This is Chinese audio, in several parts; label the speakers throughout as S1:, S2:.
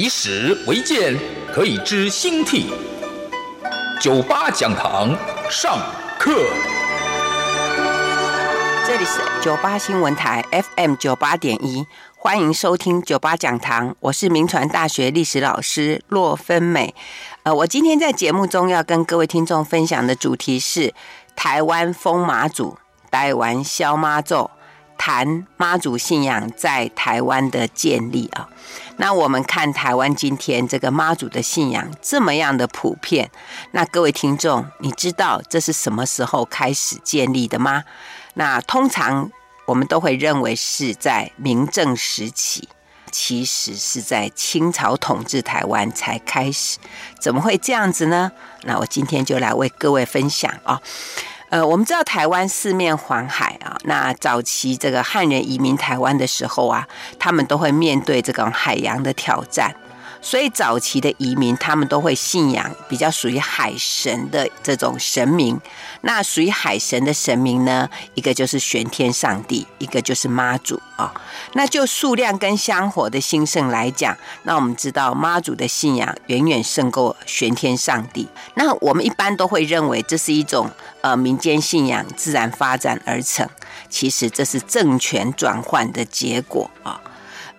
S1: 以史为鉴，可以知兴替。九八讲堂上课。
S2: 这里是九八新闻台 FM 九八点一，欢迎收听九八讲堂，我是铭传大学历史老师骆芬美。呃，我今天在节目中要跟各位听众分享的主题是台湾风马祖，台湾烧妈祖，谈妈祖信仰在台湾的建立啊。那我们看台湾今天这个妈祖的信仰这么样的普遍，那各位听众，你知道这是什么时候开始建立的吗？那通常我们都会认为是在明正时期，其实是在清朝统治台湾才开始。怎么会这样子呢？那我今天就来为各位分享啊。呃，我们知道台湾四面环海啊，那早期这个汉人移民台湾的时候啊，他们都会面对这种海洋的挑战。所以早期的移民，他们都会信仰比较属于海神的这种神明。那属于海神的神明呢，一个就是玄天上帝，一个就是妈祖啊、哦。那就数量跟香火的兴盛来讲，那我们知道妈祖的信仰远远胜过玄天上帝。那我们一般都会认为这是一种呃民间信仰自然发展而成，其实这是政权转换的结果啊。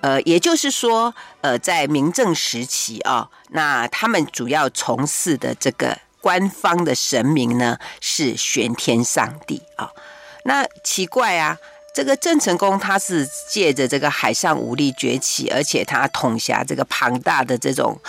S2: 呃，也就是说，呃，在明正时期啊、哦，那他们主要从事的这个官方的神明呢，是玄天上帝啊、哦。那奇怪啊，这个郑成功他是借着这个海上武力崛起，而且他统辖这个庞大的这种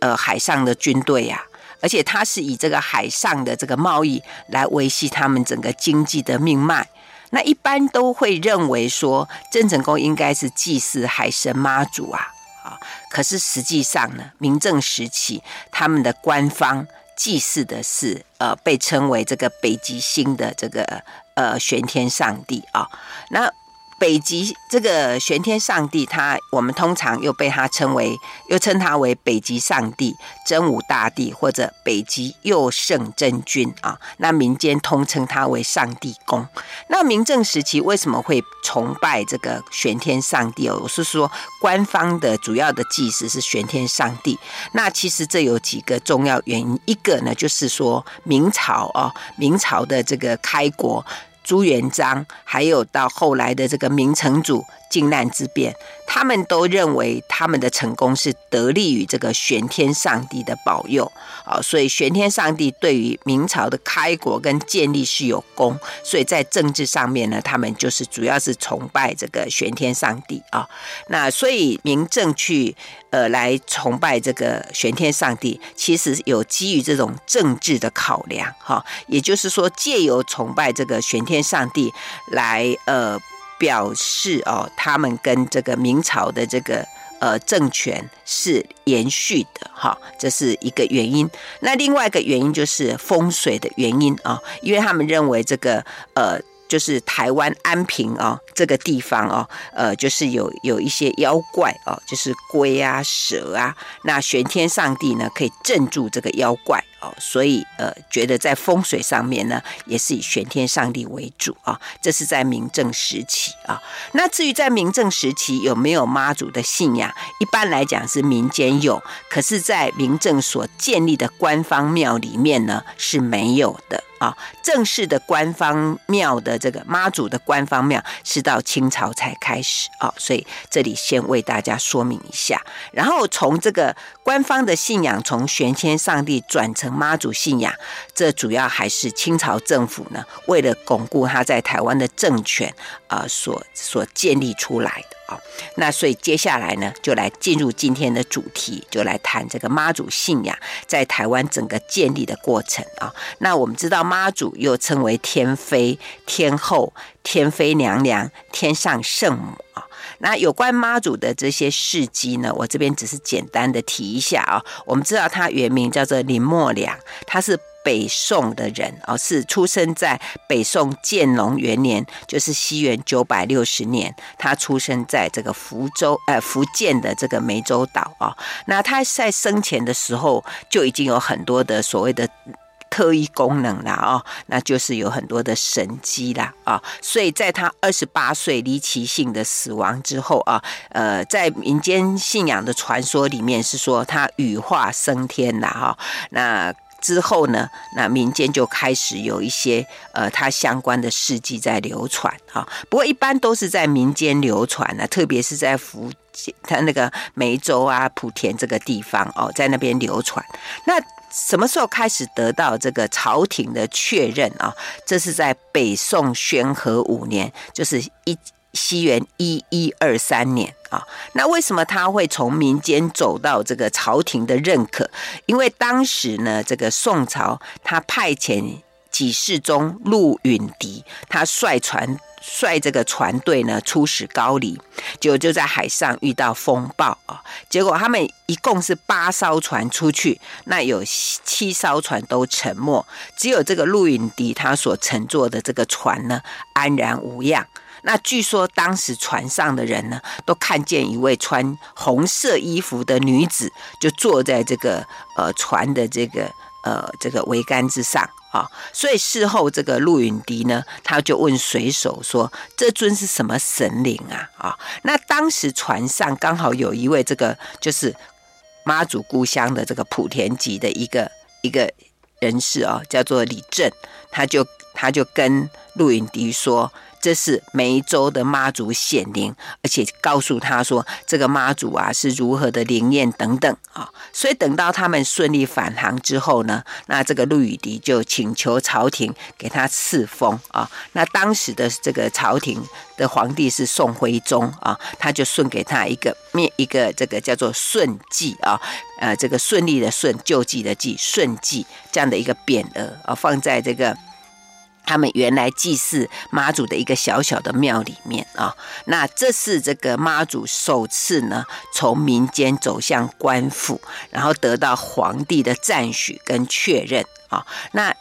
S2: 呃海上的军队呀、啊，而且他是以这个海上的这个贸易来维系他们整个经济的命脉。那一般都会认为说，郑成功应该是祭祀海神妈祖啊，啊，可是实际上呢，明正时期他们的官方祭祀的是呃，被称为这个北极星的这个呃玄天上帝啊，那。北极这个玄天上帝，他我们通常又被他称为，又称他为北极上帝、真武大帝或者北极祐圣真君啊。那民间通称他为上帝公。那明正时期为什么会崇拜这个玄天上帝哦？我是说，官方的主要的祭祀是玄天上帝。那其实这有几个重要原因，一个呢就是说明朝哦，明朝的这个开国。朱元璋，还有到后来的这个明成祖靖难之变，他们都认为他们的成功是得力于这个玄天上帝的保佑啊，所以玄天上帝对于明朝的开国跟建立是有功，所以在政治上面呢，他们就是主要是崇拜这个玄天上帝啊。那所以明政去呃来崇拜这个玄天上帝，其实有基于这种政治的考量哈，也就是说借由崇拜这个玄天上帝来呃。表示哦，他们跟这个明朝的这个呃政权是延续的哈，这是一个原因。那另外一个原因就是风水的原因啊，因为他们认为这个呃。就是台湾安平哦，这个地方哦，呃，就是有有一些妖怪哦，就是龟啊、蛇啊，那玄天上帝呢可以镇住这个妖怪哦，所以呃，觉得在风水上面呢，也是以玄天上帝为主啊，这是在明正时期啊。那至于在明正时期有没有妈祖的信仰，一般来讲是民间有，可是，在明正所建立的官方庙里面呢是没有的。啊，正式的官方庙的这个妈祖的官方庙是到清朝才开始啊，所以这里先为大家说明一下。然后从这个官方的信仰从玄天上帝转成妈祖信仰，这主要还是清朝政府呢为了巩固他在台湾的政权啊所所建立出来的。啊，那所以接下来呢，就来进入今天的主题，就来谈这个妈祖信仰在台湾整个建立的过程啊。那我们知道妈祖又称为天妃、天后、天妃娘娘、天上圣母啊。那有关妈祖的这些事迹呢，我这边只是简单的提一下啊。我们知道他原名叫做林默娘，他是北宋的人哦，是出生在北宋建隆元年，就是西元九百六十年。他出生在这个福州，呃，福建的这个湄洲岛啊。那他在生前的时候就已经有很多的所谓的。特异功能啦，哦，那就是有很多的神迹啦，啊，所以在他二十八岁离奇性的死亡之后啊，呃，在民间信仰的传说里面是说他羽化升天了哈，那之后呢，那民间就开始有一些呃他相关的事迹在流传啊，不过一般都是在民间流传呢，特别是在福建他那个梅州啊、莆田这个地方哦，在那边流传那。什么时候开始得到这个朝廷的确认啊？这是在北宋宣和五年，就是一西元一一二三年啊。那为什么他会从民间走到这个朝廷的认可？因为当时呢，这个宋朝他派遣给事中陆允迪，他率船。率这个船队呢出使高丽，结果就在海上遇到风暴啊！结果他们一共是八艘船出去，那有七艘船都沉没，只有这个陆允迪他所乘坐的这个船呢安然无恙。那据说当时船上的人呢都看见一位穿红色衣服的女子，就坐在这个呃船的这个。呃，这个桅杆之上啊，所以事后这个陆允迪呢，他就问水手说：“这尊是什么神灵啊？”啊，那当时船上刚好有一位这个就是妈祖故乡的这个莆田籍的一个一个人士哦，叫做李正，他就他就跟陆允迪说。这是梅州的妈祖显灵，而且告诉他说，这个妈祖啊是如何的灵验等等啊。所以等到他们顺利返航之后呢，那这个陆羽迪就请求朝廷给他赐封啊。那当时的这个朝廷的皇帝是宋徽宗啊，他就送给他一个面一个这个叫做顺济啊，呃，这个顺利的顺，救济的济，顺济这样的一个匾额啊，放在这个。他们原来祭祀妈祖的一个小小的庙里面啊，那这是这个妈祖首次呢从民间走向官府，然后得到皇帝的赞许跟确认啊，那。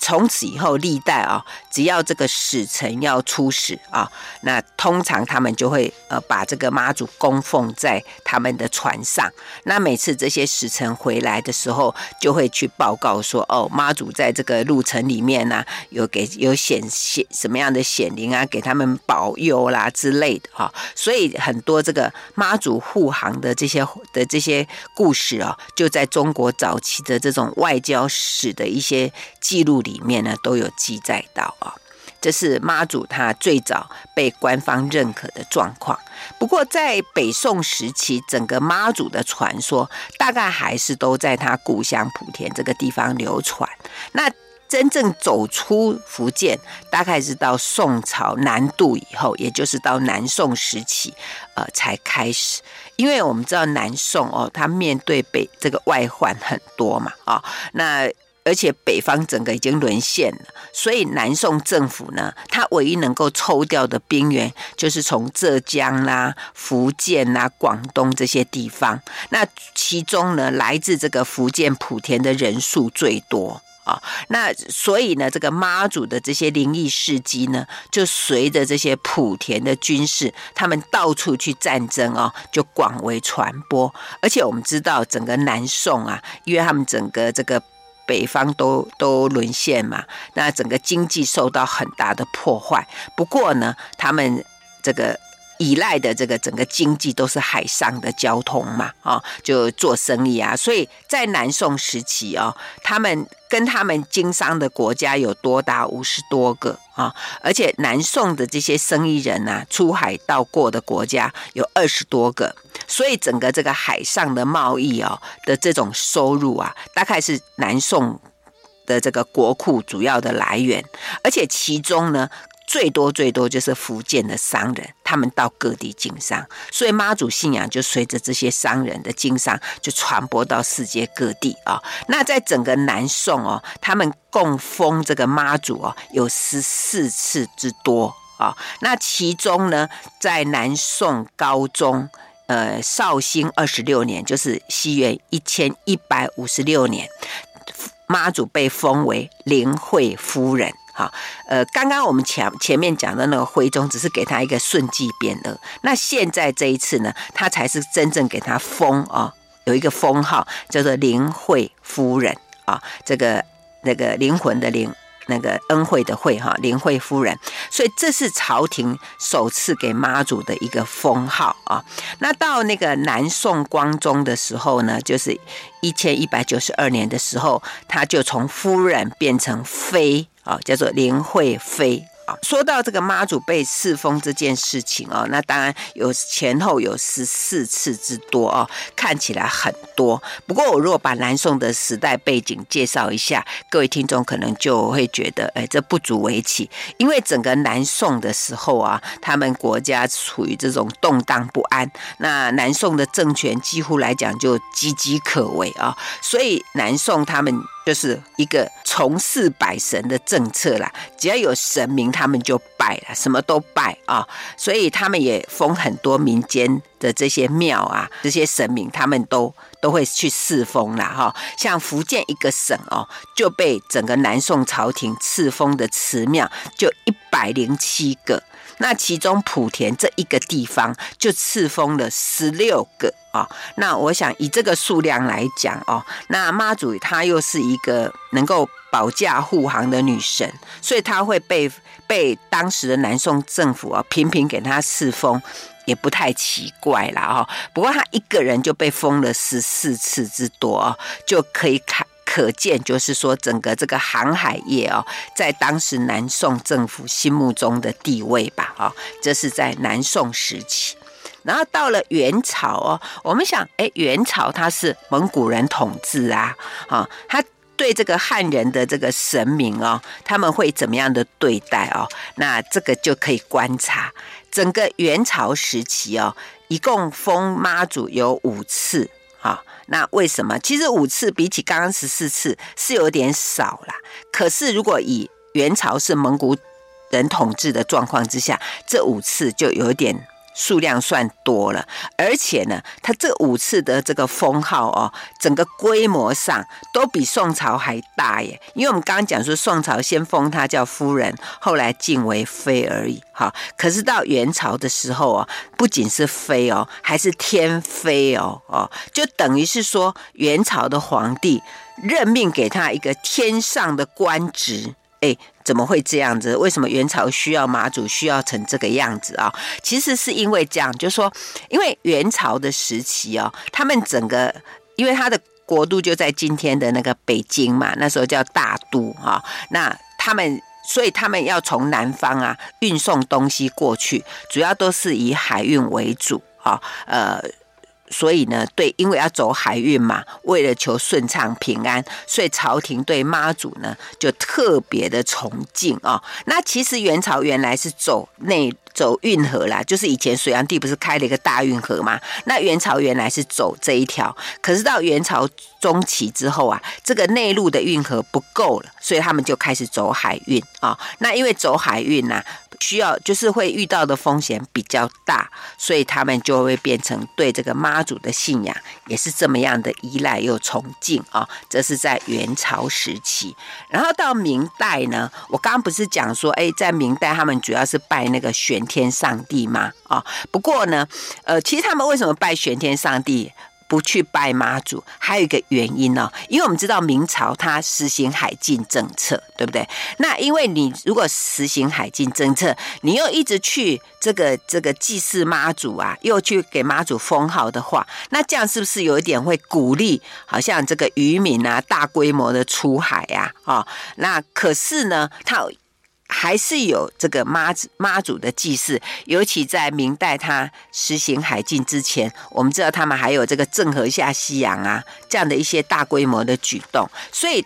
S2: 从此以后，历代啊，只要这个使臣要出使啊，那通常他们就会呃把这个妈祖供奉在他们的船上。那每次这些使臣回来的时候，就会去报告说，哦，妈祖在这个路程里面呢、有给有显显什么样的显灵啊，给他们保佑啦之类的啊。所以很多这个妈祖护航的这些的这些故事啊，就在中国早期的这种外交史的一些记录里。里面呢都有记载到啊，这是妈祖他最早被官方认可的状况。不过在北宋时期，整个妈祖的传说大概还是都在他故乡莆田这个地方流传。那真正走出福建，大概是到宋朝南渡以后，也就是到南宋时期，呃，才开始。因为我们知道南宋哦，他面对北这个外患很多嘛，啊，那。而且北方整个已经沦陷了，所以南宋政府呢，他唯一能够抽调的兵员，就是从浙江啦、福建啦、广东这些地方。那其中呢，来自这个福建莆田的人数最多啊。那所以呢，这个妈祖的这些灵异事迹呢，就随着这些莆田的军事，他们到处去战争啊，就广为传播。而且我们知道，整个南宋啊，因为他们整个这个。北方都都沦陷嘛，那整个经济受到很大的破坏。不过呢，他们这个依赖的这个整个经济都是海上的交通嘛，啊，就做生意啊。所以在南宋时期啊，他们跟他们经商的国家有多达五十多个啊，而且南宋的这些生意人呐，出海到过的国家有二十多个。所以整个这个海上的贸易哦的这种收入啊，大概是南宋的这个国库主要的来源，而且其中呢，最多最多就是福建的商人，他们到各地经商，所以妈祖信仰就随着这些商人的经商，就传播到世界各地啊。那在整个南宋哦，他们供奉这个妈祖哦，有十四次之多。啊。那其中呢，在南宋高宗呃绍兴二十六年，就是西元一千一百五十六年，妈祖被封为灵惠夫人。好，呃，刚刚我们前前面讲的那个徽宗，只是给他一个顺继匾额。那现在这一次呢，他才是真正给他封啊，有一个封号叫做灵惠夫人啊，这个那个灵魂的灵。那个恩惠的惠哈，灵惠夫人，所以这是朝廷首次给妈祖的一个封号啊。那到那个南宋光宗的时候呢，就是一千一百九十二年的时候，他就从夫人变成妃啊，叫做林惠妃。说到这个妈祖被赐封这件事情哦，那当然有前后有十四次之多哦，看起来很多。不过我如果把南宋的时代背景介绍一下，各位听众可能就会觉得，哎，这不足为奇。因为整个南宋的时候啊，他们国家处于这种动荡不安，那南宋的政权几乎来讲就岌岌可危啊，所以南宋他们。就是一个从祀百神的政策啦，只要有神明，他们就拜了，什么都拜啊。所以他们也封很多民间的这些庙啊，这些神明他们都都会去赐封啦。哈。像福建一个省哦，就被整个南宋朝廷赐封的祠庙就一百零七个。那其中莆田这一个地方就赐封了十六个啊、那我想以这个数量来讲哦，那妈祖她又是一个能够保驾护航的女神，所以她会被被当时的南宋政府啊频频给她赐封，也不太奇怪啦哈、不过她一个人就被封了十四次之多、就可以看。可见，就是说，整个这个航海业哦，在当时南宋政府心目中的地位吧，哦，这是在南宋时期。然后到了元朝哦，我们想，哎，元朝他是蒙古人统治啊，啊，他对这个汉人的这个神明哦，他们会怎么样的对待哦？那这个就可以观察整个元朝时期哦，一共封妈祖有五次。好，那为什么？其实五次比起刚刚十四次是有点少啦。可是如果以元朝是蒙古人统治的状况之下，这五次就有点。数量算多了，而且呢，他这五次的这个封号哦，整个规模上都比宋朝还大耶。因为我们刚刚讲说，宋朝先封他叫夫人，后来晋为妃而已。哈，可是到元朝的时候哦，不仅是妃哦，还是天妃哦，哦，就等于是说元朝的皇帝任命给他一个天上的官职。哎，怎么会这样子？为什么元朝需要马祖需要成这个样子啊？其实是因为这样，就是说，因为元朝的时期哦，他们整个，因为他的国都就在今天的那个北京嘛，那时候叫大都哈。那他们，所以他们要从南方啊运送东西过去，主要都是以海运为主啊。呃。所以呢，对，因为要走海运嘛，为了求顺畅平安，所以朝廷对妈祖呢就特别的崇敬啊、哦。那其实元朝原来是走内走运河啦，就是以前隋炀帝不是开了一个大运河嘛？那元朝原来是走这一条，可是到元朝中期之后啊，这个内陆的运河不够了，所以他们就开始走海运啊、那因为走海运呐、啊。需要就是会遇到的风险比较大，所以他们就会变成对这个妈祖的信仰也是这么样的依赖又崇敬啊。这是在元朝时期，然后到明代呢，我刚刚不是讲说，哎，在明代他们主要是拜那个玄天上帝吗？啊，不过呢，呃，其实他们为什么拜玄天上帝？不去拜妈祖，还有一个原因呢，因为我们知道明朝它实行海禁政策，对不对？那因为你如果实行海禁政策，你又一直去这个这个祭祀妈祖啊，又去给妈祖封号的话，那这样是不是有一点会鼓励，好像这个渔民啊大规模的出海呀？啊，那可是呢，它。还是有这个妈祖妈祖的祭祀，尤其在明代他实行海禁之前，我们知道他们还有这个郑和下西洋啊这样的一些大规模的举动，所以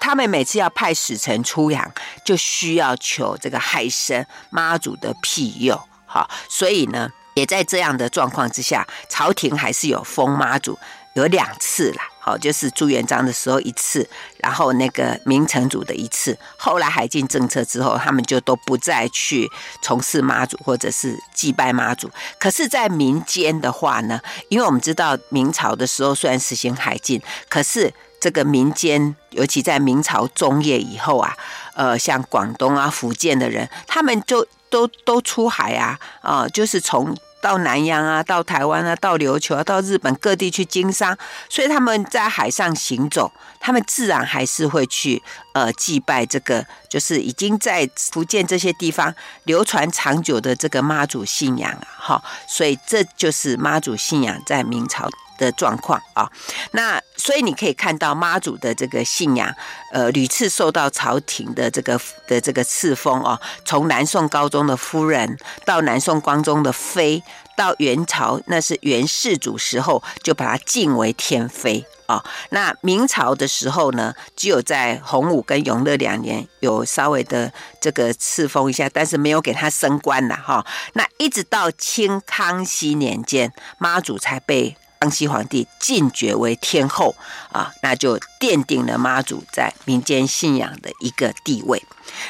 S2: 他们每次要派使臣出洋，就需要求这个海神妈祖的庇佑。好，所以呢，也在这样的状况之下，朝廷还是有封妈祖。有两次啦，好，就是朱元璋的时候一次，然后那个明成祖的一次。后来海禁政策之后，他们就都不再去从事妈祖或者是祭拜妈祖。可是，在民间的话呢，因为我们知道明朝的时候虽然实行海禁，可是这个民间，尤其在明朝中叶以后啊，呃，像广东啊、福建的人，他们就都都出海啊，啊、就是从。到南洋啊，到台湾啊，到琉球啊，到日本各地去经商，所以他们在海上行走，他们自然还是会去呃祭拜这个，就是已经在福建这些地方流传长久的这个妈祖信仰啊，哈，所以这就是妈祖信仰在明朝的状况啊，那所以你可以看到妈祖的这个信仰，呃，屡次受到朝廷的这个的这个赐封哦，从南宋高宗的夫人，到南宋光宗的妃，到元朝那是元世祖时候就把它晋为天妃啊。那明朝的时候呢，只有在洪武跟永乐两年有稍微的这个赐封一下，但是没有给他升官了哈。那一直到清康熙年间，妈祖才被。康熙皇帝晋爵为天后啊，那就奠定了妈祖在民间信仰的一个地位。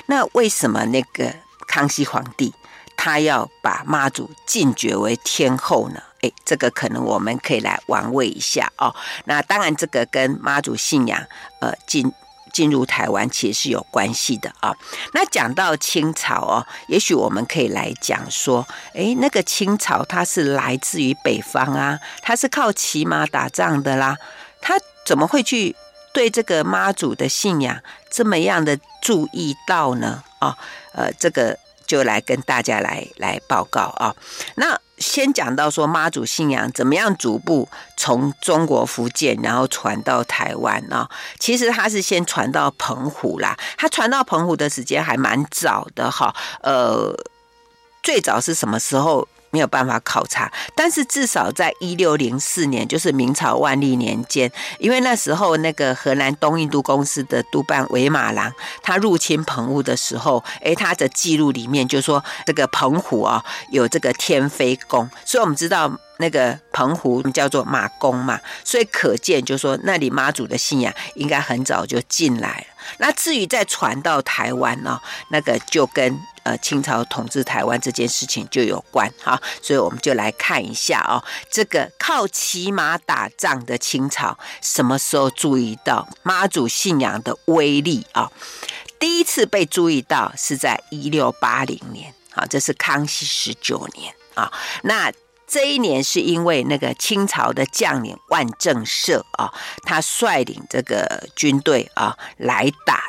S2: 那为什么那个康熙皇帝他要把妈祖晋爵为天后呢？诶，这个可能我们可以来玩味一下哦。那当然，这个跟妈祖信仰呃进。进入台湾其实是有关系的啊。那讲到清朝哦，也许我们可以来讲说，诶，那个清朝它是来自于北方啊，它是靠骑马打仗的啦，它怎么会去对这个妈祖的信仰这么样的注意到呢？啊，呃，这个。就来跟大家来来报告啊。那先讲到说妈祖信仰怎么样逐步从中国福建，然后传到台湾啊。其实他是先传到澎湖啦，他传到澎湖的时间还蛮早的哈。呃，最早是什么时候？没有办法考察，但是至少在一六零四年，就是明朝万历年间，因为那时候那个荷兰东印度公司的督办韦马郎，他入侵澎湖的时候，诶，他的记录里面就说这个澎湖啊有这个天妃宫，所以我们知道那个澎湖叫做马公嘛，所以可见就说那里妈祖的信仰应该很早就进来了。那至于再传到台湾呢，那个就跟。呃，清朝统治台湾这件事情就有关哈，所以我们就来看一下哦，这个靠骑马打仗的清朝什么时候注意到妈祖信仰的威力啊？第一次被注意到是在一六八零年，啊，这是康熙十九年啊。那这一年是因为那个清朝的将领万正社啊，他率领这个军队啊来打。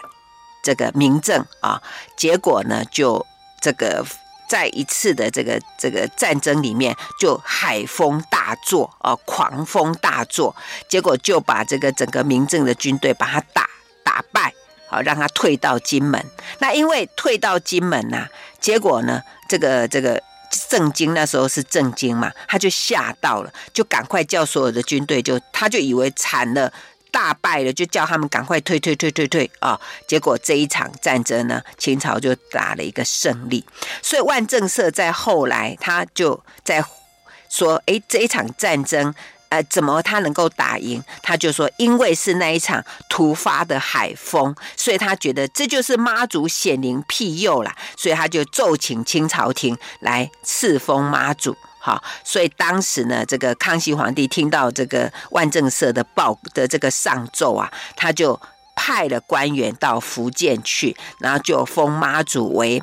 S2: 这个明政啊，结果呢，就这个在一次的这个这个战争里面，就海风大作啊，狂风大作，结果就把这个整个明政的军队把他打打败，好让他退到金门。那因为退到金门呐、啊，结果呢，这个这个郑经那时候是郑经嘛，他就吓到了，就赶快叫所有的军队，就他就以为惨了。大败了，就叫他们赶快退退退退退啊！结果这一场战争呢，清朝就打了一个胜利。所以万正社在后来他就在说：“诶，这一场战争，呃，怎么他能够打赢？”他就说：“因为是那一场突发的海风，所以他觉得这就是妈祖显灵庇佑了，所以他就奏请清朝廷来赐封妈祖。”好，所以当时呢，这个康熙皇帝听到这个万正社的报的这个上奏啊，他就派了官员到福建去，然后就封妈祖为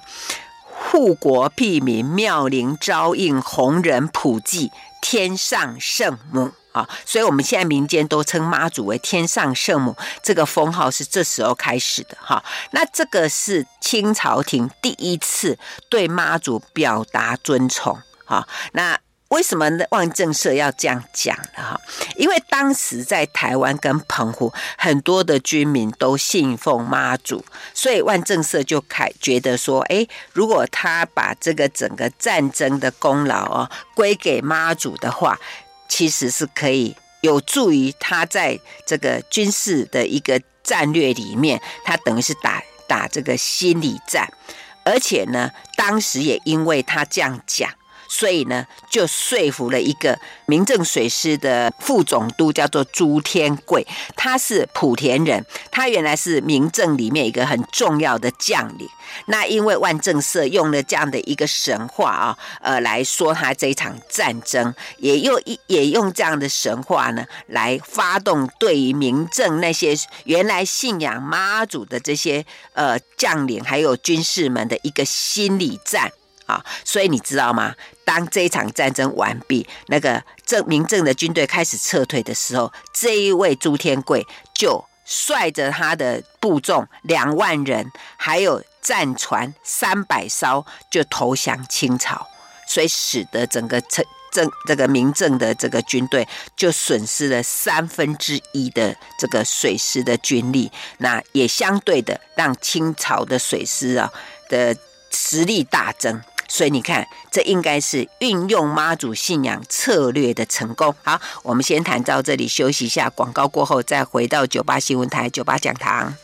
S2: 护国庇民、妙龄招应、弘仁普济、天上圣母啊。所以我们现在民间都称妈祖为天上圣母，这个封号是这时候开始的哈。那这个是清朝廷第一次对妈祖表达尊崇。好，那为什么万正社要这样讲呢？哈，因为当时在台湾跟澎湖很多的居民都信奉妈祖，所以万正社就开觉得说，诶，如果他把这个整个战争的功劳哦归给妈祖的话，其实是可以有助于他在这个军事的一个战略里面，他等于是打打这个心理战，而且呢，当时也因为他这样讲。所以呢，就说服了一个明正水师的副总督，叫做朱天贵，他是莆田人，他原来是明正里面一个很重要的将领。那因为万正色用了这样的一个神话啊，呃，来说他这一场战争，也用一也用这样的神话呢，来发动对于明正那些原来信仰妈祖的这些呃将领还有军士们的一个心理战啊。所以你知道吗？当这一场战争完毕，那个正明正的军队开始撤退的时候，这一位朱天贵就率着他的部众两万人，还有。战船三百艘就投降清朝，所以使得整个正正这个明正的这个军队就损失了三分之一的这个水师的军力，那也相对的让清朝的水师啊的实力大增。所以你看，这应该是运用妈祖信仰策略的成功。好，我们先谈到这里，休息一下，广告过后再回到九八新闻台九八讲堂。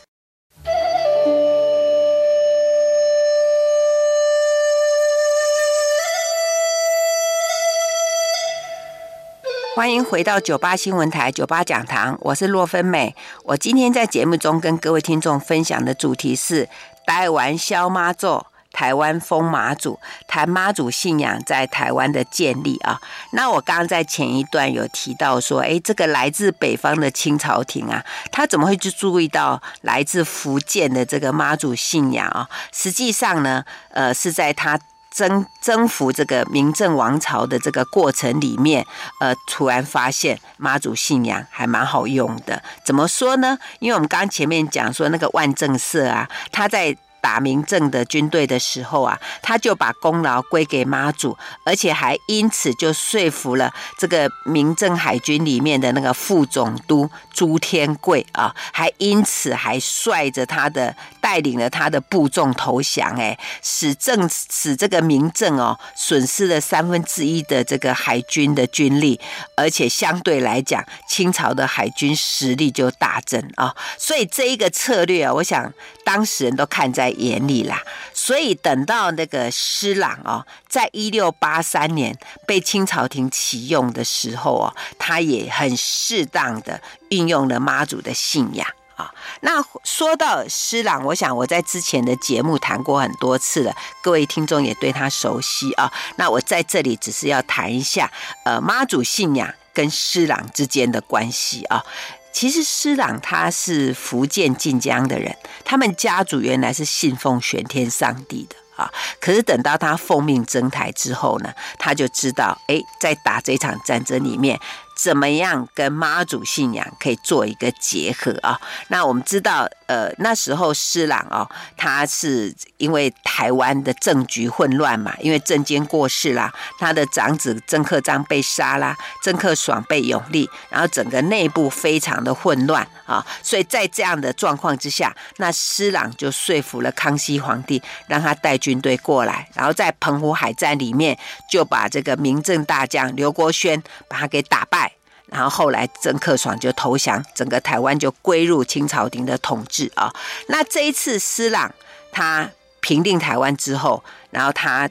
S2: 欢迎回到九八新闻台九八讲堂，我是洛芬美。我今天在节目中跟各位听众分享的主题是台湾小妈祖，台湾疯妈祖，谈妈祖信仰在台湾的建立啊。那我刚刚在前一段有提到说，诶，这个来自北方的清朝廷啊，他怎么会去注意到来自福建的这个妈祖信仰啊？实际上呢，呃，是在他。征征服这个明正王朝的这个过程里面，呃，突然发现妈祖信仰还蛮好用的。怎么说呢？因为我们刚前面讲说那个万正社啊，他在。打明正的军队的时候啊，他就把功劳归给妈祖，而且还因此就说服了这个明正海军里面的那个副总督朱天贵啊，还因此还率着他的带领了他的部众投降，哎，使正使这个明正哦损失了三分之一的这个海军的军力，而且相对来讲，清朝的海军实力就大增啊，所以这一个策略啊，我想当事人都看在眼里啦，所以等到那个施琅哦，在一六八三年被清朝廷启用的时候哦，他也很适当的运用了妈祖的信仰啊。那说到施琅，我想我在之前的节目谈过很多次了，各位听众也对他熟悉啊。那我在这里只是要谈一下，呃，妈祖信仰跟施琅之间的关系啊。其实施琅他是福建晋江的人，他们家族原来是信奉玄天上帝的啊。可是等到他奉命征台之后呢，他就知道，哎，在打这场战争里面。怎么样跟妈祖信仰可以做一个结合啊？那我们知道，呃，那时候施琅哦，他是因为台湾的政局混乱嘛，因为郑经过世啦，他的长子郑克彰被杀啦，郑克爽被永历，然后整个内部非常的混乱啊，所以在这样的状况之下，那施琅就说服了康熙皇帝，让他带军队过来，然后在澎湖海战里面就把这个明正大将刘国轩把他给打败。然后后来郑克爽就投降，整个台湾就归入清朝廷的统治啊。那这一次施琅他平定台湾之后，然后他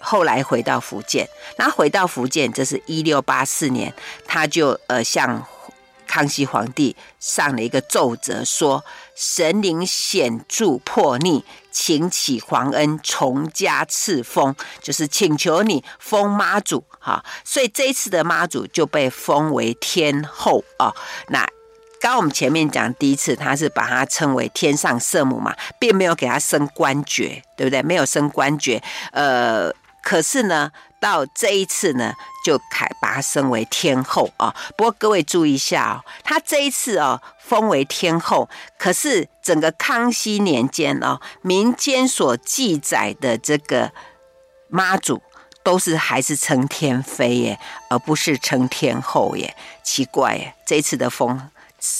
S2: 后来回到福建，那回到福建，这是一六八四年，他就呃向。康熙皇帝上了一个奏折，说神灵显著破逆，请启皇恩，重加赐封，就是请求你封妈祖哈。所以这一次的妈祖就被封为天后啊。那刚我们前面讲第一次，他是把他称为天上圣母嘛，并没有给他升官爵，对不对？没有升官爵，呃，可是呢。到这一次呢，就开把她升为天后啊。不过各位注意一下哦，她这一次哦封为天后，可是整个康熙年间哦，民间所记载的这个妈祖都是还是称天妃耶，而不是称天后耶，奇怪耶，这次的封。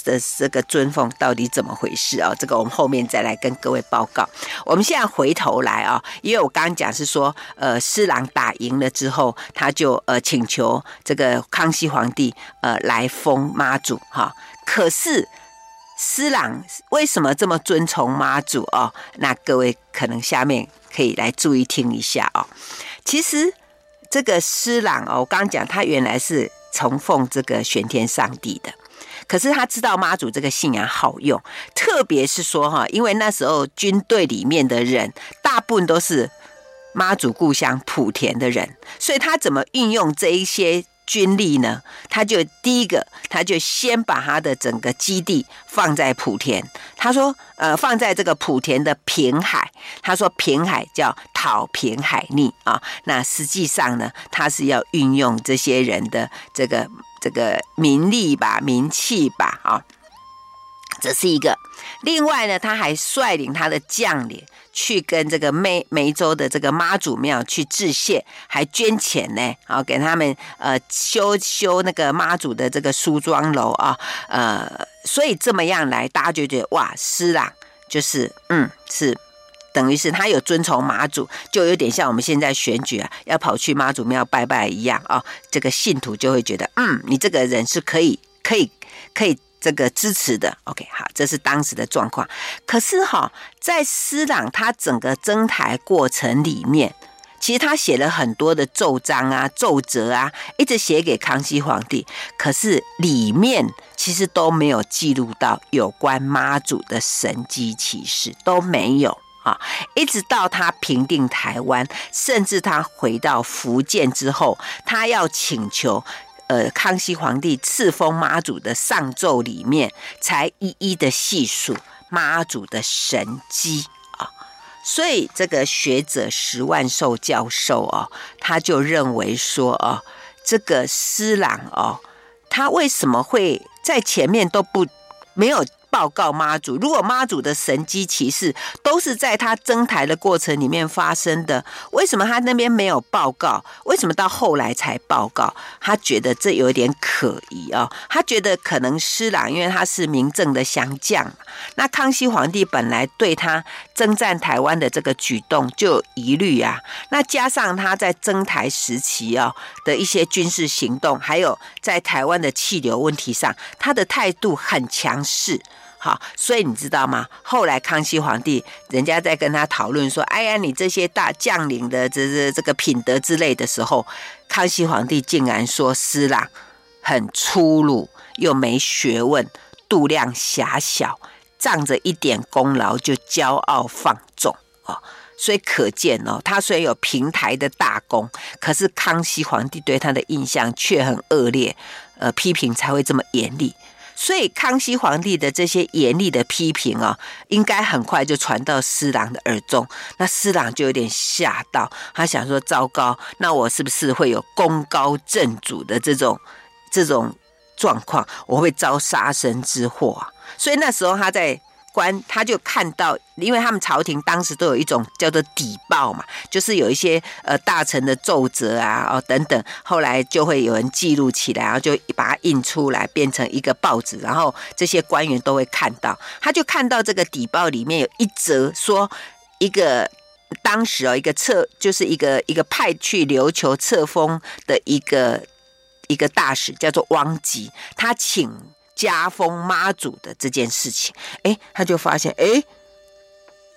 S2: 的这个尊奉到底怎么回事啊？这个我们后面再来跟各位报告。我们现在回头来啊，因为我刚刚讲是说，呃，施琅打赢了之后，他就呃请求这个康熙皇帝呃来封妈祖哈。可是施琅为什么这么尊崇妈祖哦？那各位可能下面可以来注意听一下哦。其实这个施琅哦，我刚刚讲他原来是崇奉这个玄天上帝的，可是他知道妈祖这个信仰好用，特别是说哈，因为那时候军队里面的人大部分都是妈祖故乡莆田的人，所以他怎么运用这一些？军力呢，他就第一个，他就先把他的整个基地放在莆田。他说，呃，放在这个莆田的平海。他说平海叫讨平海逆啊。那实际上呢，他是要运用这些人的这个这个名利吧、名气吧啊。这是一个。另外呢，他还率领他的将领。去跟这个梅梅州的这个妈祖庙去致谢，还捐钱呢，啊，给他们呃修修那个妈祖的这个梳妆楼啊，呃，所以这么样来，大家就觉得哇，施琅就是嗯，是等于是他有遵从妈祖，就有点像我们现在选举啊，要跑去妈祖庙拜拜一样啊，这个信徒就会觉得嗯，你这个人是可以可以可以。这个支持的，OK，好，这是当时的状况。可是哈，在施琅他整个征台过程里面，其实他写了很多的奏章啊、奏折啊，一直写给康熙皇帝。可是里面其实都没有记录到有关妈祖的神迹奇事，都没有啊。一直到他平定台湾，甚至他回到福建之后，他要请求。呃，康熙皇帝赐封妈祖的上奏里面，才一一的细数妈祖的神迹啊。所以这个学者石万寿教授哦，他就认为说哦，这个施琅哦，他为什么会在前面都不没有？报告妈祖，如果妈祖的神迹奇事都是在他征台的过程里面发生的，为什么他那边没有报告？为什么到后来才报告？他觉得这有点可疑、哦。他觉得可能施琅，因为他是明正的降将，那康熙皇帝本来对他征战台湾的这个举动就有疑虑啊。那加上他在征台时期、哦、的一些军事行动，还有在台湾的气流问题上，他的态度很强势。好，所以你知道吗？后来康熙皇帝人家在跟他讨论说：“哎呀，你这些大将领的这这这个品德之类的时候，康熙皇帝竟然说施琅很粗鲁，又没学问，度量狭小，仗着一点功劳就骄傲放纵哦。所以可见哦，他虽然有平台的大功，可是康熙皇帝对他的印象却很恶劣，呃，批评才会这么严厉。所以康熙皇帝的这些严厉的批评哦，应该很快就传到施琅的耳中。那施琅就有点吓到，他想说：糟糕，那我是不是会有功高震主的这种这种状况？我会遭杀身之祸啊！所以那时候他在。官他就看到，因为他们朝廷当时都有一种叫做底报嘛，就是有一些呃大臣的奏折啊哦等等，后来就会有人记录起来，然后就把它印出来变成一个报纸，然后这些官员都会看到。他就看到这个底报里面有一则说，一个当时哦一个册，就是一个一个派去琉球册封的一个一个大使叫做汪吉，他请。加封妈祖的这件事情，哎，他就发现，哎，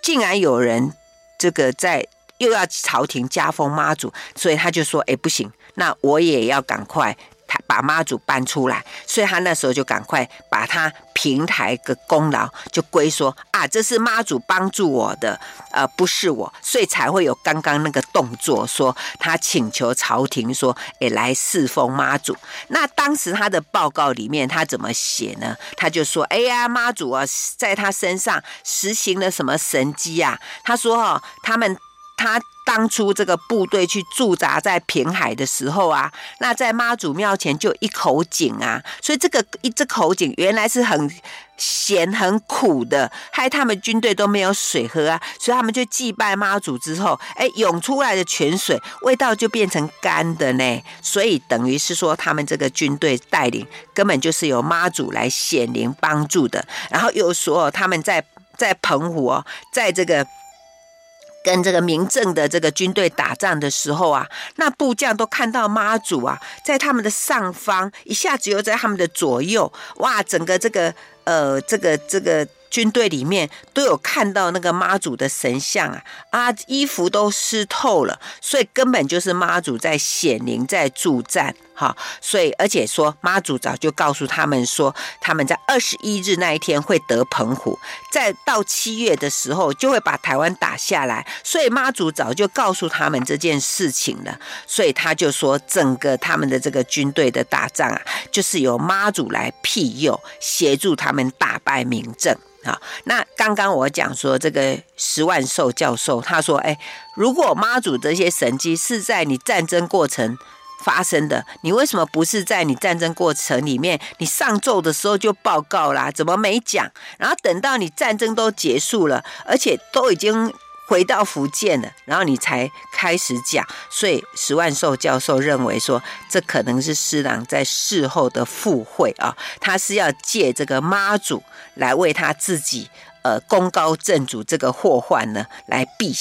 S2: 竟然有人这个在又要朝廷加封妈祖，所以他就说，哎，不行，那我也要赶快。他把妈祖搬出来，所以他那时候就赶快把他平台的功劳就归说啊，这是妈祖帮助我的，呃，不是我，所以才会有刚刚那个动作，说他请求朝廷说，哎，来侍奉妈祖。那当时他的报告里面他怎么写呢？他就说，哎呀，妈祖啊，在他身上实行了什么神迹啊？他说哦，他们。他当初这个部队去驻扎在平海的时候啊，那在妈祖庙前就一口井啊，所以这个一这口井原来是很咸很苦的，害他们军队都没有水喝啊，所以他们就祭拜妈祖之后，哎，涌出来的泉水味道就变成干的呢，所以等于是说他们这个军队带领根本就是由妈祖来显灵帮助的，然后又说他们在在澎湖哦，在这个。跟这个明正的这个军队打仗的时候啊，那部将都看到妈祖啊，在他们的上方，一下子又在他们的左右，哇，整个这个呃，这个这个军队里面都有看到那个妈祖的神像啊啊，衣服都湿透了，所以根本就是妈祖在显灵在助战。哈。所以而且说妈祖早就告诉他们说，他们在二十一日那一天会得澎湖，在到七月的时候就会把台湾打下来。所以妈祖早就告诉他们这件事情了。所以他就说，整个他们的这个军队的打仗啊，就是由妈祖来庇佑，协助他们打败明郑。啊，那刚刚我讲说这个十万寿教授，他说：“哎，如果妈祖这些神迹是在你战争过程发生的，你为什么不是在你战争过程里面，你上奏的时候就报告啦？怎么没讲？然后等到你战争都结束了，而且都已经。”回到福建了，然后你才开始讲，所以石万寿教授认为说，这可能是施琅在事后的附会啊，他是要借这个妈祖来为他自己呃功高震主这个祸患呢，来避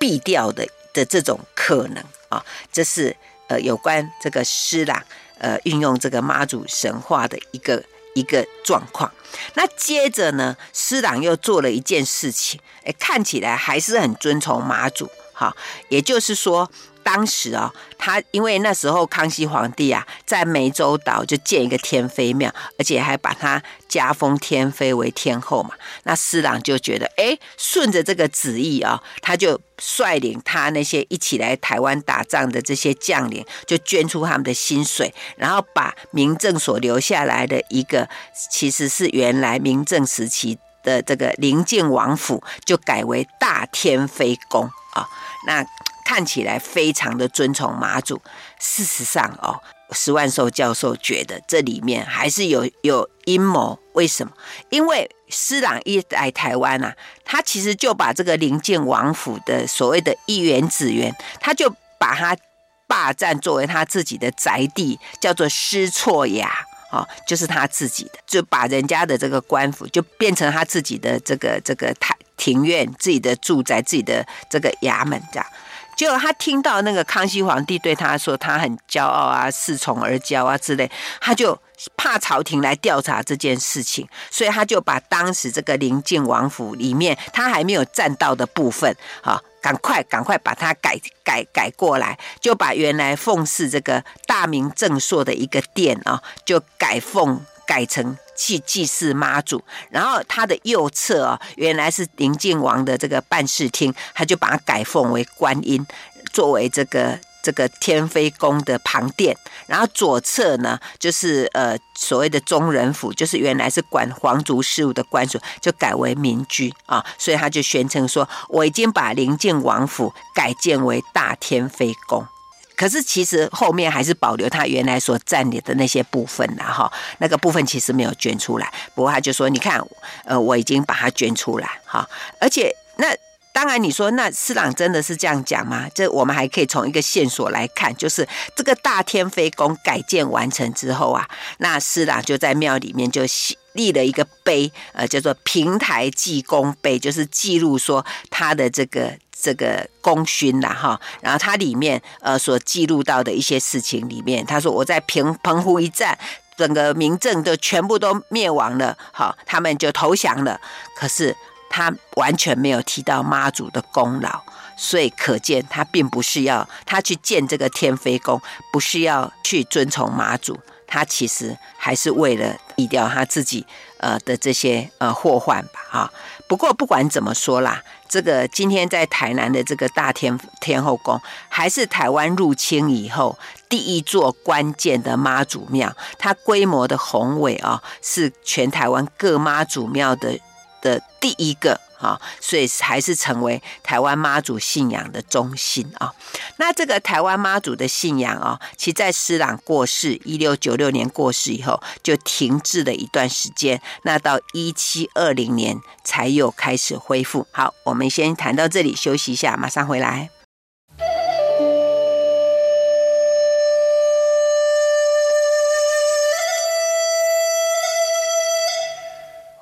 S2: 避掉的的这种可能啊，这是呃有关这个施琅呃运用这个妈祖神话的一个。一个状况，那接着呢，施琅又做了一件事情，哎，看起来还是很尊崇妈祖，哈，也就是说。当时啊、哦，他因为那时候康熙皇帝啊，在湄洲岛就建一个天妃庙，而且还把他加封天妃为天后嘛。那施琅就觉得，哎，顺着这个旨意啊、他就率领他那些一起来台湾打仗的这些将领，就捐出他们的薪水，然后把明郑所留下来的一个，其实是原来明郑时期的这个灵靖王府，就改为大天妃宫啊、那。看起来非常的尊崇妈祖，事实上哦，石万寿教授觉得这里面还是有有阴谋。为什么？因为施琅一来台湾啊，他其实就把这个灵靖王府的所谓的一园子园，他就把他霸占作为他自己的宅地，叫做施错衙哦，就是他自己的，就把人家的这个官府就变成他自己的这个这个台庭院、自己的住宅、自己的这个衙门这样。结果他听到那个康熙皇帝对他说他很骄傲啊，恃宠而骄啊之类，他就怕朝廷来调查这件事情，所以他就把当时这个灵靖王府里面他还没有占到的部分，啊，赶快赶快把它改改改过来，就把原来奉祀这个大明正朔的一个殿啊，就改奉改成。去祭祀妈祖，然后他的右侧啊，原来是灵靖王的这个办事厅，他就把它改奉为观音，作为这个这个天妃宫的旁殿。然后左侧呢，就是呃所谓的宗人府，就是原来是管皇族事务的官署，就改为民居啊。所以他就宣称说，我已经把灵靖王府改建为大天妃宫。可是其实后面还是保留他原来所占领的那些部分的哈，那个部分其实没有捐出来。不过他就说：“你看，呃，我已经把它捐出来哈。”而且那当然你说那施琅真的是这样讲吗？这我们还可以从一个线索来看，就是这个大天妃宫改建完成之后啊，那施琅就在庙里面就立了一个碑，呃，叫做平台记功碑，就是记录说他的这个。这个功勋呐，哈，然后他里面呃所记录到的一些事情里面，他说我在平澎湖一战，整个明郑都全部都灭亡了，好，他们就投降了。可是他完全没有提到妈祖的功劳，所以可见他并不是要他去建这个天妃宫，不是要去尊崇妈祖，他其实还是为了避掉他自己呃的这些呃祸患吧，啊。不过不管怎么说啦。这个今天在台南的这个大天天后宫，还是台湾入侵以后第一座关键的妈祖庙，它规模的宏伟啊，是全台湾各妈祖庙的的第一个。啊，所以还是成为台湾妈祖信仰的中心啊。那这个台湾妈祖的信仰啊，其在施琅过世一六九六年过世以后，就停滞了一段时间。那到一七二零年才又开始恢复。好，我们先谈到这里，休息一下，马上回来。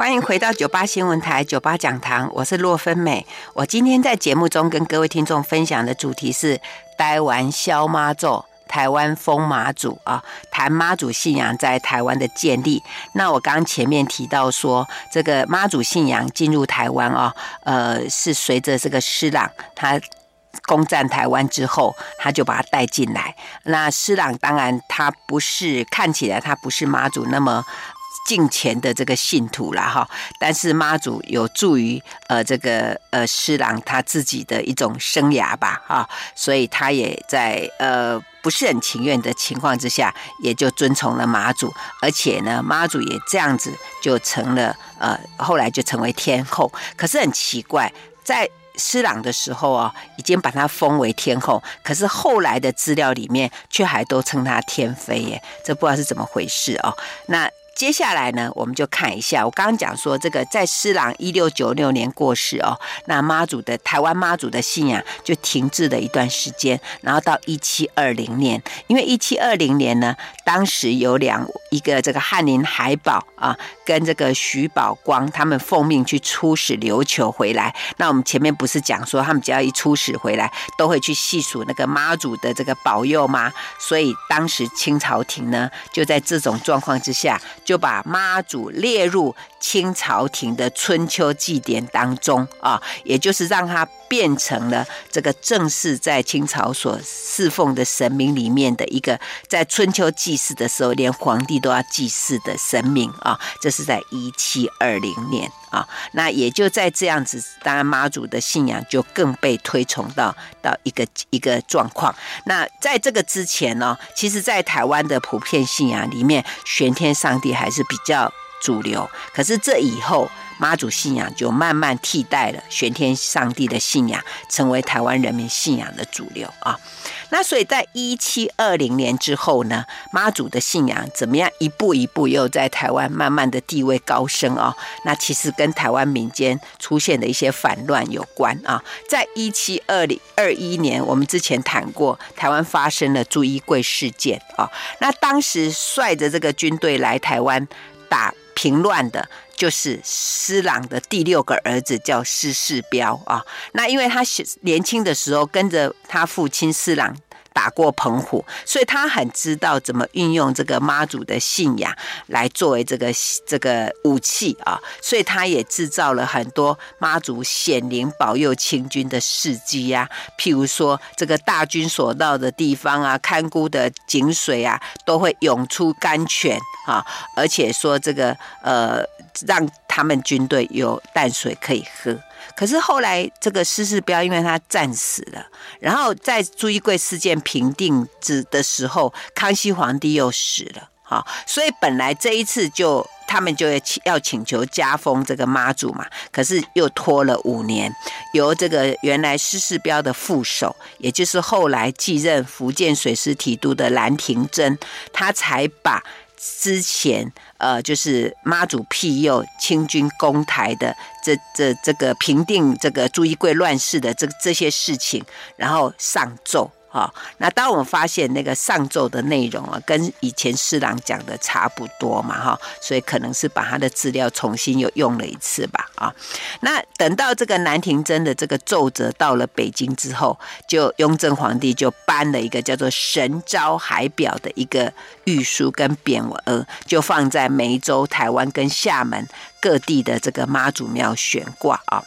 S2: 欢迎回到九八新闻台九八讲堂，我是洛芬美。我今天在节目中跟各位听众分享的主题是台湾小妈祖。台湾封妈祖啊，谈妈祖信仰在台湾的建立。那我刚刚前面提到说，这个妈祖信仰进入台湾啊，呃，是随着这个施琅他攻占台湾之后，他就把他带进来。那施琅当然他不是看起来他不是妈祖那么。敬虔的这个信徒了哈，但是妈祖有助于呃这个呃施琅他自己的一种生涯吧哈，所以他也在呃不是很情愿的情况之下，也就遵从了妈祖，而且呢妈祖也这样子就成了呃后来就成为天后。可是很奇怪，在施琅的时候啊，已经把他封为天后，可是后来的资料里面却还都称他天妃耶，这不知道是怎么回事哦。那。接下来呢，我们就看一下，我刚刚讲说这个在施琅一六九六年过世哦，那妈祖的台湾妈祖的信仰就停滞了一段时间，然后到一七二零年，因为一七二零年呢，当时有两一个这个翰林海保啊，跟这个徐宝光他们奉命去出使琉球回来，那我们前面不是讲说他们只要一出使回来，都会去细数那个妈祖的这个保佑吗？所以当时清朝廷呢，就在这种状况之下。就把妈祖列入清朝廷的春秋祭典当中啊，也就是让它变成了这个正式在清朝所侍奉的神明里面的一个，在春秋祭祀的时候，连皇帝都要祭祀的神明啊。这是在一七二零年啊，那也就在这样子，当然妈祖的信仰就更被推崇到到一个一个状况。那在这个之前呢，其实，在台湾的普遍信仰里面，玄天上帝还是比较主流。可是这以后。妈祖信仰就慢慢替代了玄天上帝的信仰，成为台湾人民信仰的主流啊。那所以在一七二零年之后呢，妈祖的信仰怎么样一步一步又在台湾慢慢的地位高升啊？那其实跟台湾民间出现的一些反乱有关啊。在一七二零二一年，我们之前谈过，台湾发生了朱一贵事件啊。那当时率着这个军队来台湾打平乱的。就是施琅的第六个儿子叫施世标啊，那因为他年轻的时候跟着他父亲施琅打过澎湖，所以他很知道怎么运用这个妈祖的信仰来作为这个这个武器啊，所以他也制造了很多妈祖显灵保佑清军的事迹呀，譬如说这个大军所到的地方啊，看顾的井水啊，都会涌出甘泉啊，而且说这个呃。让他们军队有淡水可以喝，可是后来这个施世标因为他战死了，然后在朱一贵事件平定之的时候，康熙皇帝又死了，哈，所以本来这一次就他们就要请求加封这个妈祖嘛，可是又拖了五年，由这个原来施世标的副手，也就是后来继任福建水师提督的兰廷珍，他才把。之前，呃，就是妈祖庇佑清军攻台的这这这个平定这个朱一贵乱世的这这些事情，然后上奏。好，那当我们发现那个上奏的内容啊，跟以前施琅讲的差不多嘛，哈，所以可能是把他的资料重新又用了一次吧，啊，那等到这个兰廷珍的这个奏折到了北京之后，就雍正皇帝就颁了一个叫做《神招海表》的一个御书跟匾额，就放在梅州、台湾跟厦门各地的这个妈祖庙悬挂啊。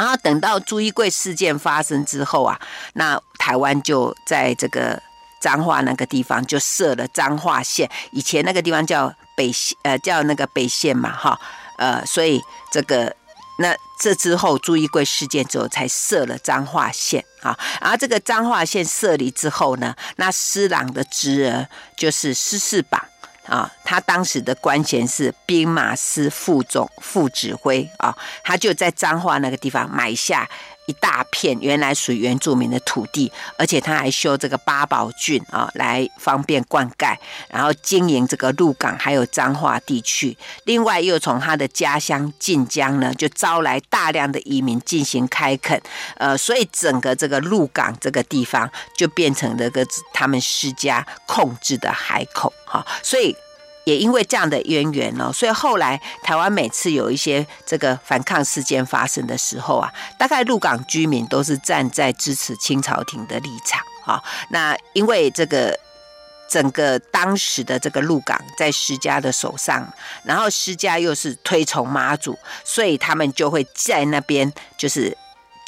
S2: 然后等到朱一贵事件发生之后啊，那台湾就在这个彰化那个地方就设了彰化县，以前那个地方叫北县，呃，叫那个北县嘛，哈，呃，所以这个那这之后朱一贵事件之后才设了彰化县啊。然后这个彰化县设立之后呢，那施琅的侄儿就是施世榜。啊，他当时的官衔是兵马司副总副指挥啊，他就在彰化那个地方买下一大片原来属于原住民的土地，而且他还修这个八宝圳啊，来方便灌溉，然后经营这个鹿港还有彰化地区。另外，又从他的家乡晋江呢，就招来大量的移民进行开垦，呃，所以整个这个鹿港这个地方就变成了个他们施家控制的海口。好，所以也因为这样的渊源呢，所以后来台湾每次有一些这个反抗事件发生的时候啊，大概鹿港居民都是站在支持清朝廷的立场啊。那因为这个整个当时的这个鹿港在施家的手上，然后施家又是推崇妈祖，所以他们就会在那边就是。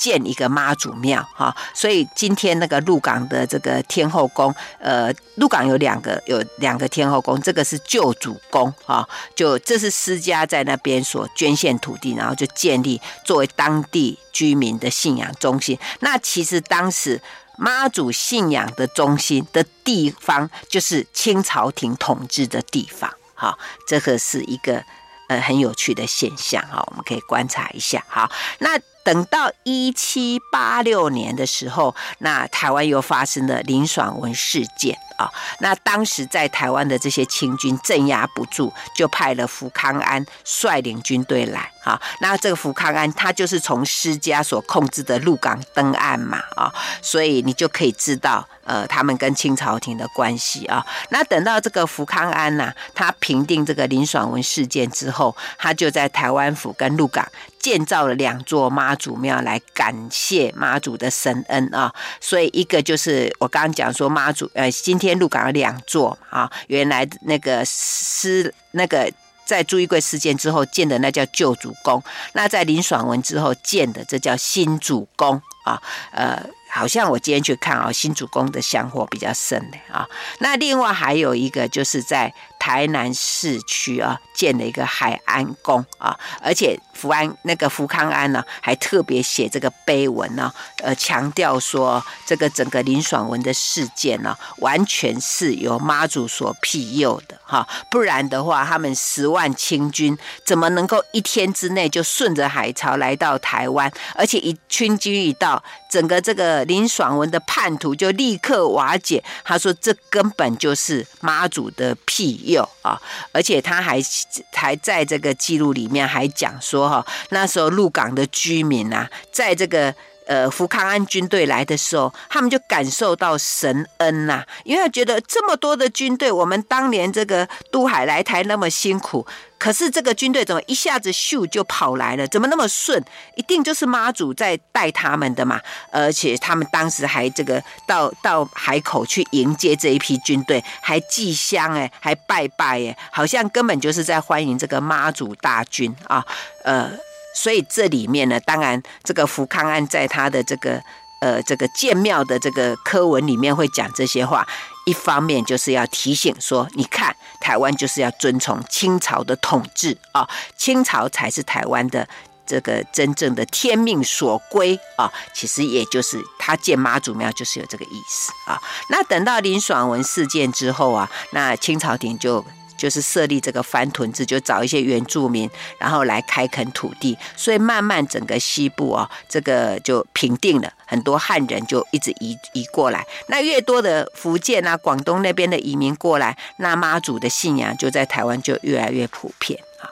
S2: 建一个妈祖庙哈，所以今天那个鹿港的这个天后宫，呃，鹿港有两个有两个天后宫，这个是旧主宫哈，就这是施家在那边所捐献土地，然后就建立作为当地居民的信仰中心。那其实当时妈祖信仰的中心的地方，就是清朝廷统治的地方，哈，这个是一个呃很有趣的现象哈，我们可以观察一下。好，那。等到一七八六年的时候，那台湾又发生了林爽文事件啊。那当时在台湾的这些清军镇压不住，就派了福康安率领军队来啊。那这个福康安他就是从施家所控制的鹿港登岸嘛啊，所以你就可以知道呃他们跟清朝廷的关系啊。那等到这个福康安呐、他平定这个林爽文事件之后，他就在台湾府跟鹿港。建造了两座妈祖庙来感谢妈祖的神恩啊，所以一个就是我刚刚讲说妈祖，呃，今天鹿港有两座啊，原来那个施那个在朱一贵事件之后建的那叫旧主宫，那在林爽文之后建的这叫新主宫啊，呃。好像我今天去看啊，新主宫的香火比较盛的啊。那另外还有一个就是在台南市区啊建了一个海安宫啊，而且福安那个福康安呢还特别写这个碑文呢，呃，强调说这个整个林爽文的事件呢，完全是由妈祖所庇佑的哈，不然的话，他们十万清军怎么能够一天之内就顺着海潮来到台湾，而且一清军一到，整个这个。林爽文的叛徒就立刻瓦解。他说：“这根本就是妈祖的庇佑有啊！而且他还还在这个记录里面还讲说，哈，那时候鹿港的居民啊，在这个呃福康安军队来的时候，他们就感受到神恩呐，因为觉得这么多的军队，我们当年这个渡海来台那么辛苦。”可是这个军队怎么一下子咻就跑来了？怎么那么顺？一定就是妈祖在带他们的嘛！而且他们当时还这个到到海口去迎接这一批军队，还祭香哎，还拜拜哎，好像根本就是在欢迎这个妈祖大军啊！呃，所以这里面呢，当然这个福康安在他的这个。呃，这个建庙的这个科文里面会讲这些话，一方面就是要提醒说，你看台湾就是要遵从清朝的统治啊，清朝才是台湾的这个真正的天命所归啊。其实也就是他建妈祖庙就是有这个意思啊。那等到林爽文事件之后啊，那清朝廷就。就是设立这个翻屯子，就找一些原住民，然后来开垦土地，所以慢慢整个西部哦，这个就平定了，很多汉人就一直移移过来。那越多的福建啊、广东那边的移民过来，那妈祖的信仰就在台湾就越来越普遍啊。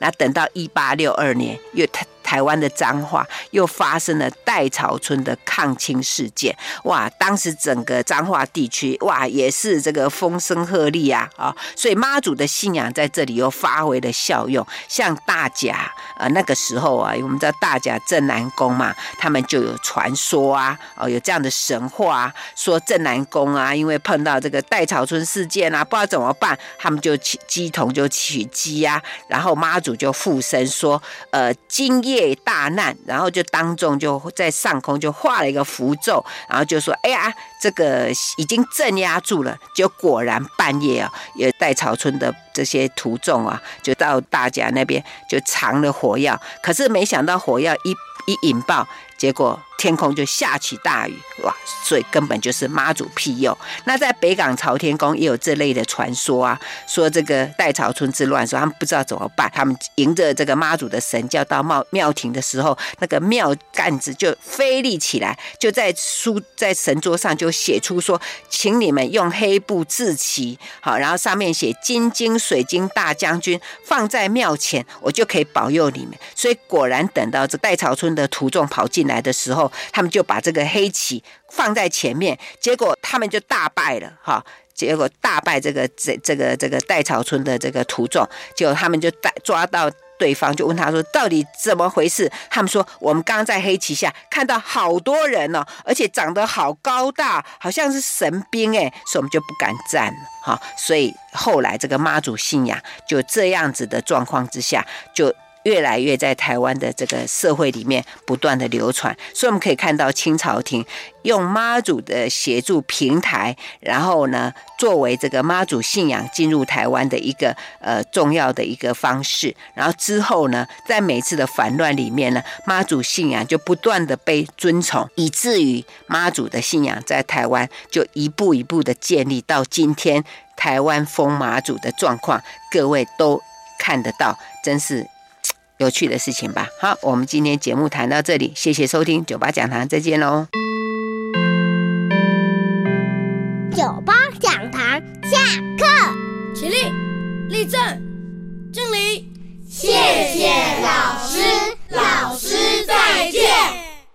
S2: 那等到一八六二年，越台。台湾的彰化又发生了戴草村的抗清事件，哇！当时整个彰化地区哇也是这个风声鹤唳啊啊！所以妈祖的信仰在这里又发挥了效用。像大甲呃那个时候啊，我们知道大甲镇南宫嘛，他们就有传说啊，哦有这样的神话啊，说镇南宫啊，因为碰到这个戴草村事件啊，不知道怎么办，他们就起乩童就取乩啊，然后妈祖就附身说，呃今夜。夜大难，然后就当众就在上空就画了一个符咒，然后就说：“哎呀，这个已经镇压住了。”就果然半夜啊，有戴草村的这些徒众啊，就到大家那边就藏了火药，可是没想到火药一一引爆。结果天空就下起大雨，哇！所以根本就是妈祖庇佑。那在北港朝天宫也有这类的传说啊，说这个戴朝村之乱时候，他们不知道怎么办，他们迎着这个妈祖的神轿到庙庙庭的时候，那个庙杆子就飞立起来，就在书在神桌上就写出说，请你们用黑布制旗，好，然后上面写金睛水晶大将军放在庙前，我就可以保佑你们。所以果然等到这戴朝村的徒众跑进。来的时候，他们就把这个黑旗放在前面，结果他们就大败了，哈！结果大败这个这这个这个戴草村的这个徒众，结果他们就抓到对方就问他说：“到底怎么回事？”他们说：“我们刚在黑旗下看到好多人哦，而且长得好高大，好像是神兵哎，所以我们就不敢站了。好，所以后来这个妈祖信仰就这样子的状况之下就。”越来越在台湾的这个社会里面不断的流传，所以我们可以看到清朝廷用妈祖的协助平台，然后呢，作为这个妈祖信仰进入台湾的一个呃重要的一个方式。然后之后呢，在每次的反乱里面呢，妈祖信仰就不断的被尊崇，以至于妈祖的信仰在台湾就一步一步的建立到今天台湾封妈祖的状况，各位都看得到，真是。有趣的事情吧。好，我们今天节目谈到这里，谢谢收听，酒吧讲堂再见喽。
S3: 酒吧讲堂下课，
S4: 起立，立正，敬礼。
S3: 谢谢老师，
S4: 老师。